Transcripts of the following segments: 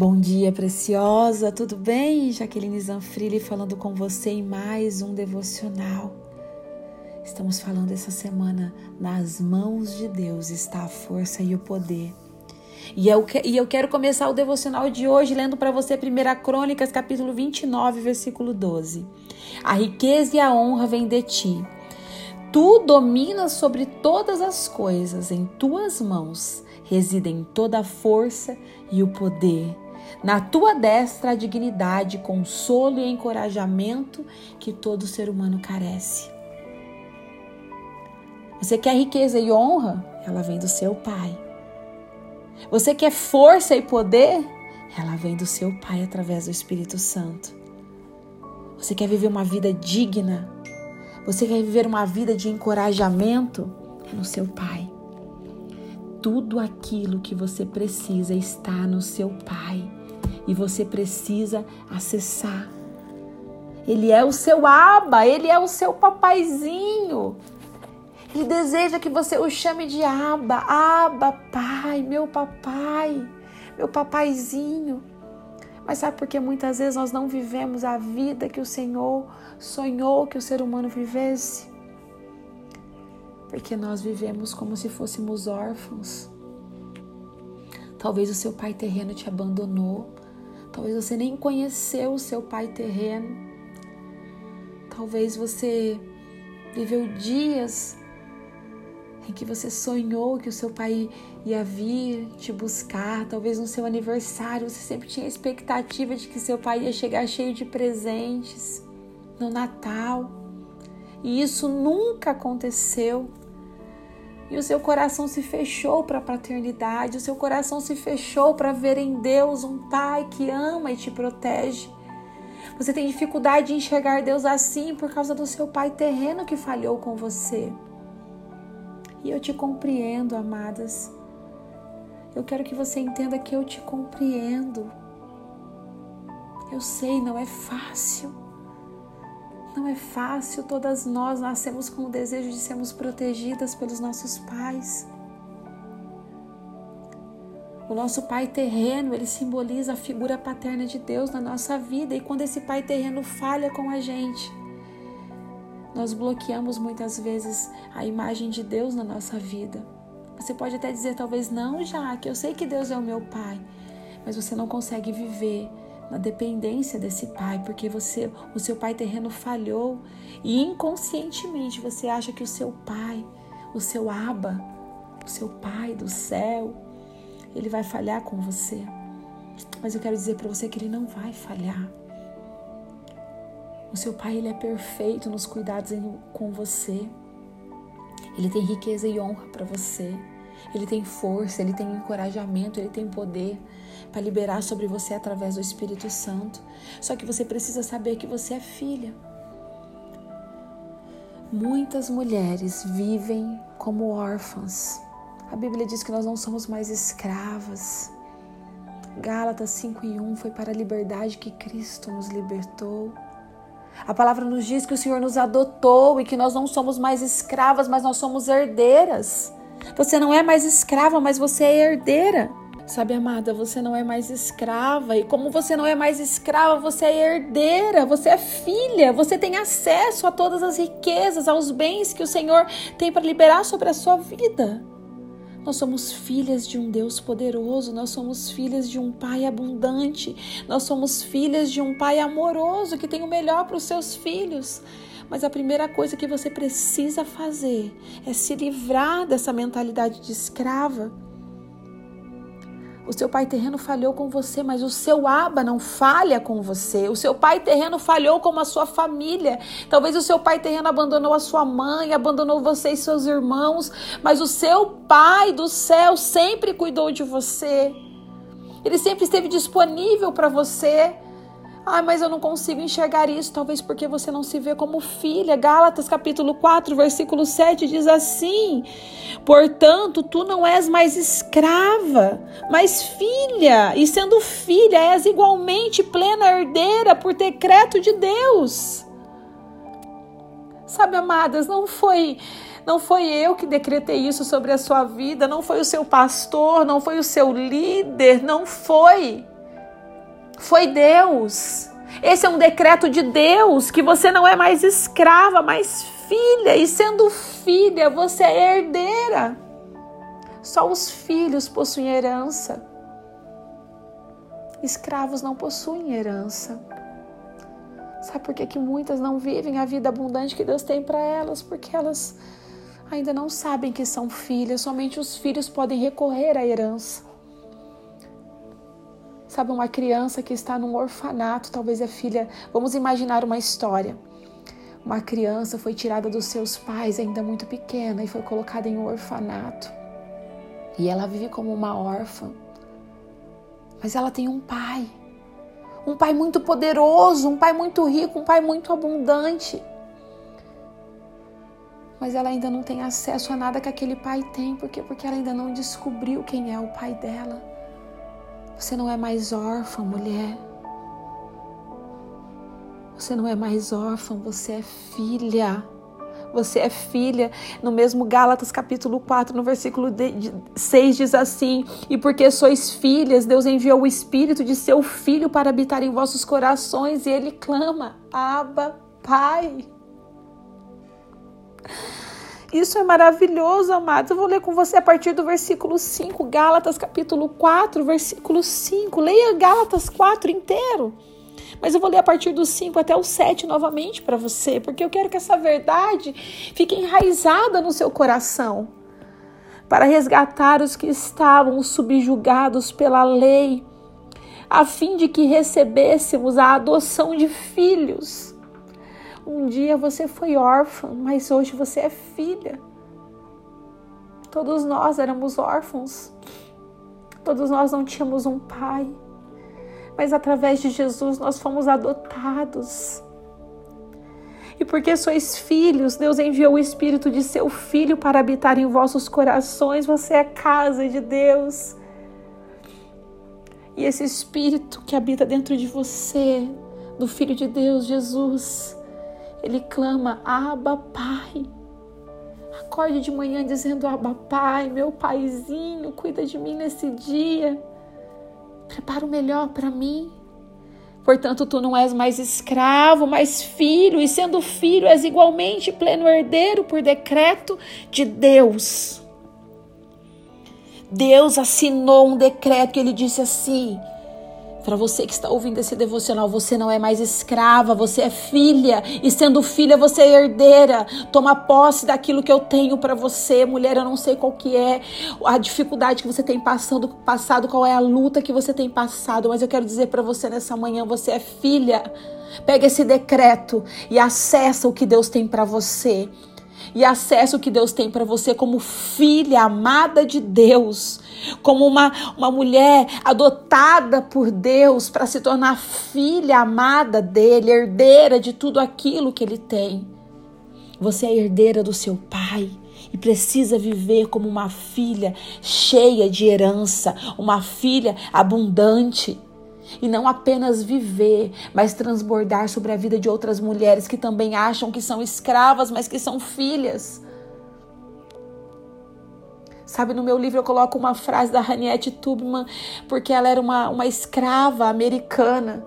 Bom dia, preciosa, tudo bem? Jaqueline Zanfrilli falando com você em mais um devocional. Estamos falando essa semana, nas mãos de Deus está a força e o poder. E eu, e eu quero começar o devocional de hoje lendo para você 1 Crônicas, capítulo 29, versículo 12. A riqueza e a honra vêm de ti. Tu dominas sobre todas as coisas, em tuas mãos residem toda a força e o poder na tua destra a dignidade, consolo e encorajamento que todo ser humano carece. Você quer riqueza e honra? Ela vem do seu Pai. Você quer força e poder? Ela vem do seu Pai através do Espírito Santo. Você quer viver uma vida digna? Você quer viver uma vida de encorajamento? É no seu Pai. Tudo aquilo que você precisa está no seu Pai e você precisa acessar. Ele é o seu aba, ele é o seu papaizinho. Ele deseja que você o chame de aba, aba, pai, meu papai, meu papaizinho. Mas sabe por que muitas vezes nós não vivemos a vida que o Senhor sonhou que o ser humano vivesse? Porque nós vivemos como se fôssemos órfãos. Talvez o seu pai terreno te abandonou. Talvez você nem conheceu o seu pai terreno. Talvez você viveu dias em que você sonhou que o seu pai ia vir te buscar. Talvez no seu aniversário você sempre tinha a expectativa de que seu pai ia chegar cheio de presentes no Natal. E isso nunca aconteceu e o seu coração se fechou para a paternidade, o seu coração se fechou para ver em Deus um Pai que ama e te protege. Você tem dificuldade de enxergar Deus assim por causa do seu pai terreno que falhou com você. E eu te compreendo, amadas. Eu quero que você entenda que eu te compreendo. Eu sei, não é fácil. Não é fácil, todas nós nascemos com o desejo de sermos protegidas pelos nossos pais. O nosso pai terreno, ele simboliza a figura paterna de Deus na nossa vida, e quando esse pai terreno falha com a gente, nós bloqueamos muitas vezes a imagem de Deus na nossa vida. Você pode até dizer, talvez, não, já que eu sei que Deus é o meu pai, mas você não consegue viver na dependência desse pai, porque você, o seu pai terreno falhou e inconscientemente você acha que o seu pai, o seu aba, o seu pai do céu, ele vai falhar com você. Mas eu quero dizer para você que ele não vai falhar. O seu pai ele é perfeito nos cuidados com você. Ele tem riqueza e honra para você. Ele tem força, ele tem encorajamento, ele tem poder para liberar sobre você através do Espírito Santo. Só que você precisa saber que você é filha. Muitas mulheres vivem como órfãs. A Bíblia diz que nós não somos mais escravas. Gálatas 5 e 1 foi para a liberdade que Cristo nos libertou. A palavra nos diz que o Senhor nos adotou e que nós não somos mais escravas, mas nós somos herdeiras. Você não é mais escrava, mas você é herdeira. Sabe, amada, você não é mais escrava. E como você não é mais escrava, você é herdeira, você é filha, você tem acesso a todas as riquezas, aos bens que o Senhor tem para liberar sobre a sua vida. Nós somos filhas de um Deus poderoso, nós somos filhas de um Pai abundante, nós somos filhas de um Pai amoroso que tem o melhor para os seus filhos. Mas a primeira coisa que você precisa fazer é se livrar dessa mentalidade de escrava. O seu pai terreno falhou com você, mas o seu aba não falha com você. O seu pai terreno falhou com a sua família. Talvez o seu pai terreno abandonou a sua mãe, abandonou você e seus irmãos, mas o seu pai do céu sempre cuidou de você. Ele sempre esteve disponível para você. Ah, mas eu não consigo enxergar isso, talvez porque você não se vê como filha. Gálatas capítulo 4, versículo 7 diz assim: Portanto, tu não és mais escrava, mas filha, e sendo filha, és igualmente plena herdeira por decreto de Deus. Sabe, amadas, não foi não foi eu que decretei isso sobre a sua vida, não foi o seu pastor, não foi o seu líder, não foi. Foi Deus. Esse é um decreto de Deus que você não é mais escrava, mas filha. E sendo filha, você é herdeira. Só os filhos possuem herança. Escravos não possuem herança. Sabe por que, que muitas não vivem a vida abundante que Deus tem para elas? Porque elas ainda não sabem que são filhas, somente os filhos podem recorrer à herança. Sabe, uma criança que está num orfanato, talvez é filha. Vamos imaginar uma história. Uma criança foi tirada dos seus pais ainda muito pequena e foi colocada em um orfanato. E ela vive como uma órfã. Mas ela tem um pai. Um pai muito poderoso, um pai muito rico, um pai muito abundante. Mas ela ainda não tem acesso a nada que aquele pai tem, por quê? Porque ela ainda não descobriu quem é o pai dela. Você não é mais órfã, mulher. Você não é mais órfã, você é filha. Você é filha. No mesmo Gálatas capítulo 4, no versículo 6 diz assim: "E porque sois filhas, Deus enviou o espírito de seu filho para habitar em vossos corações, e ele clama: Abba, Pai." Isso é maravilhoso, amados. Eu vou ler com você a partir do versículo 5, Gálatas capítulo 4, versículo 5. Leia Gálatas 4 inteiro. Mas eu vou ler a partir do 5 até o 7 novamente para você, porque eu quero que essa verdade fique enraizada no seu coração. Para resgatar os que estavam subjugados pela lei, a fim de que recebêssemos a adoção de filhos. Um dia você foi órfã, mas hoje você é filha. Todos nós éramos órfãos. Todos nós não tínhamos um pai. Mas através de Jesus nós fomos adotados. E porque sois filhos, Deus enviou o Espírito de seu Filho para habitar em vossos corações. Você é casa de Deus. E esse Espírito que habita dentro de você, do Filho de Deus, Jesus, ele clama: Abba, Pai. Acorde de manhã dizendo: Abba, Pai, meu paizinho, cuida de mim nesse dia. Prepara o melhor para mim. Portanto, tu não és mais escravo, mas filho, e sendo filho, és igualmente pleno herdeiro por decreto de Deus. Deus assinou um decreto que ele disse assim: para você que está ouvindo esse devocional, você não é mais escrava, você é filha. E sendo filha, você é herdeira. Toma posse daquilo que eu tenho para você, mulher. Eu não sei qual que é a dificuldade que você tem passando, passado, qual é a luta que você tem passado, mas eu quero dizer para você nessa manhã, você é filha. Pega esse decreto e acessa o que Deus tem para você e acessa o que Deus tem para você como filha amada de Deus, como uma, uma mulher adotada por Deus para se tornar filha amada dele, herdeira de tudo aquilo que ele tem. Você é herdeira do seu pai e precisa viver como uma filha cheia de herança, uma filha abundante e não apenas viver, mas transbordar sobre a vida de outras mulheres que também acham que são escravas, mas que são filhas. Sabe, no meu livro eu coloco uma frase da Harriet Tubman, porque ela era uma, uma escrava americana.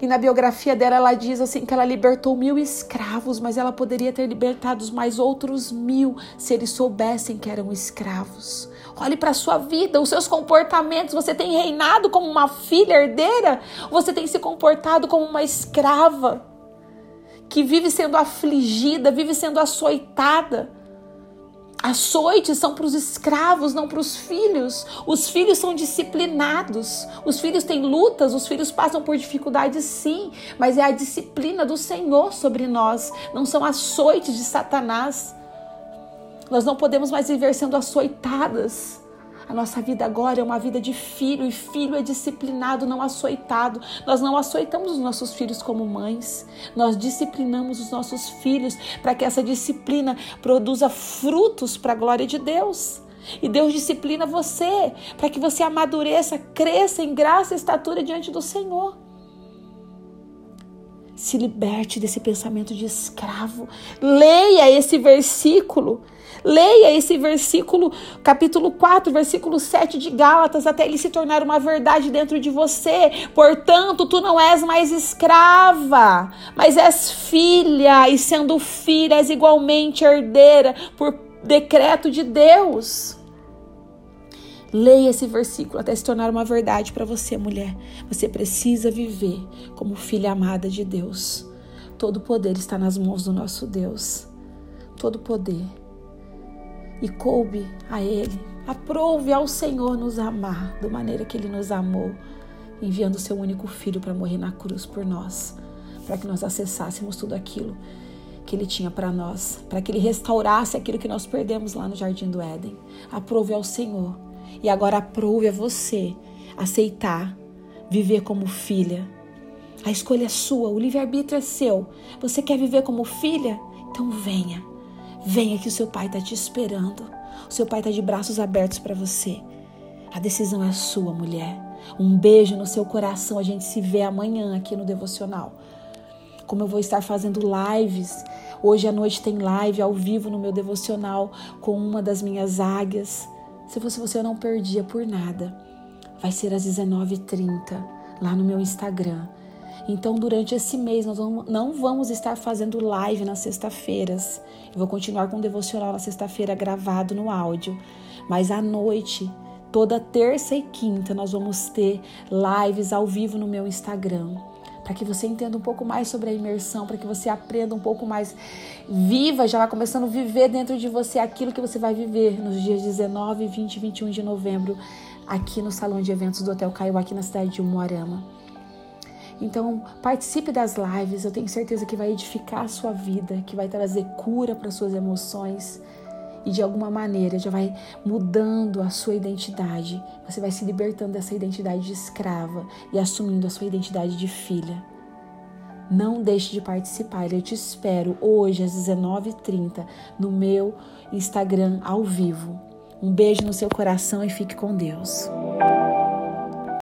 E na biografia dela ela diz assim que ela libertou mil escravos, mas ela poderia ter libertado mais outros mil se eles soubessem que eram escravos. Olhe para a sua vida, os seus comportamentos. Você tem reinado como uma filha herdeira? Você tem se comportado como uma escrava que vive sendo afligida, vive sendo açoitada? Açoites são para os escravos, não para os filhos. Os filhos são disciplinados. Os filhos têm lutas, os filhos passam por dificuldades, sim, mas é a disciplina do Senhor sobre nós. Não são açoites de Satanás. Nós não podemos mais viver sendo açoitadas. A nossa vida agora é uma vida de filho, e filho é disciplinado, não açoitado. Nós não açoitamos os nossos filhos como mães, nós disciplinamos os nossos filhos para que essa disciplina produza frutos para a glória de Deus. E Deus disciplina você para que você amadureça, cresça em graça e estatura diante do Senhor. Se liberte desse pensamento de escravo. Leia esse versículo. Leia esse versículo, capítulo 4, versículo 7 de Gálatas, até ele se tornar uma verdade dentro de você. Portanto, tu não és mais escrava, mas és filha, e sendo filha, és igualmente herdeira por decreto de Deus. Leia esse versículo até se tornar uma verdade para você, mulher. Você precisa viver como filha amada de Deus. Todo poder está nas mãos do nosso Deus. Todo poder. E coube a Ele. Aprove ao Senhor nos amar da maneira que Ele nos amou, enviando o seu único filho para morrer na cruz por nós, para que nós acessássemos tudo aquilo que Ele tinha para nós, para que Ele restaurasse aquilo que nós perdemos lá no Jardim do Éden. Aprove ao Senhor e agora aprove a você aceitar viver como filha. A escolha é sua, o livre-arbítrio é seu. Você quer viver como filha? Então venha. Venha que o seu pai está te esperando. O seu pai está de braços abertos para você. A decisão é sua, mulher. Um beijo no seu coração. A gente se vê amanhã aqui no devocional. Como eu vou estar fazendo lives. Hoje à noite tem live ao vivo no meu devocional com uma das minhas águias. Se fosse você, eu não perdia por nada. Vai ser às 19h30 lá no meu Instagram. Então, durante esse mês, nós não vamos estar fazendo live nas sexta-feiras. Eu vou continuar com o devocional na sexta-feira gravado no áudio. Mas à noite, toda terça e quinta, nós vamos ter lives ao vivo no meu Instagram para que você entenda um pouco mais sobre a imersão, para que você aprenda um pouco mais. Viva, já vai começando a viver dentro de você aquilo que você vai viver nos dias 19, 20 e 21 de novembro, aqui no Salão de Eventos do Hotel Caio, aqui na cidade de Umuarama. Então, participe das lives, eu tenho certeza que vai edificar a sua vida, que vai trazer cura para suas emoções e de alguma maneira já vai mudando a sua identidade. Você vai se libertando dessa identidade de escrava e assumindo a sua identidade de filha. Não deixe de participar. Eu te espero hoje às 19h30 no meu Instagram ao vivo. Um beijo no seu coração e fique com Deus.